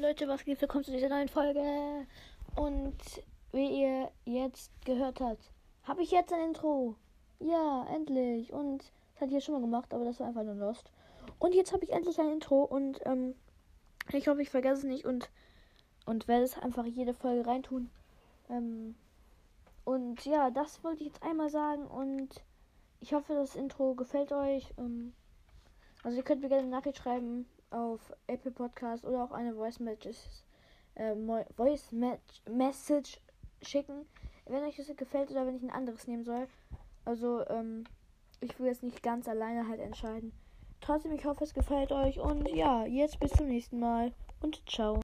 Leute, was geht? Willkommen zu dieser neuen Folge. Und wie ihr jetzt gehört habt, habe ich jetzt ein Intro. Ja, endlich. Und das hatte ich ja schon mal gemacht, aber das war einfach nur Lost. Und jetzt habe ich endlich ein Intro und ähm, ich hoffe, ich vergesse es nicht und, und werde es einfach jede Folge reintun. Ähm, und ja, das wollte ich jetzt einmal sagen und ich hoffe, das Intro gefällt euch. Ähm, also ihr könnt mir gerne eine Nachricht schreiben auf Apple Podcast oder auch eine Voice Message, äh, Voice Message schicken, wenn euch das gefällt oder wenn ich ein anderes nehmen soll. Also ähm, ich will jetzt nicht ganz alleine halt entscheiden. Trotzdem, ich hoffe, es gefällt euch und ja, jetzt bis zum nächsten Mal und ciao.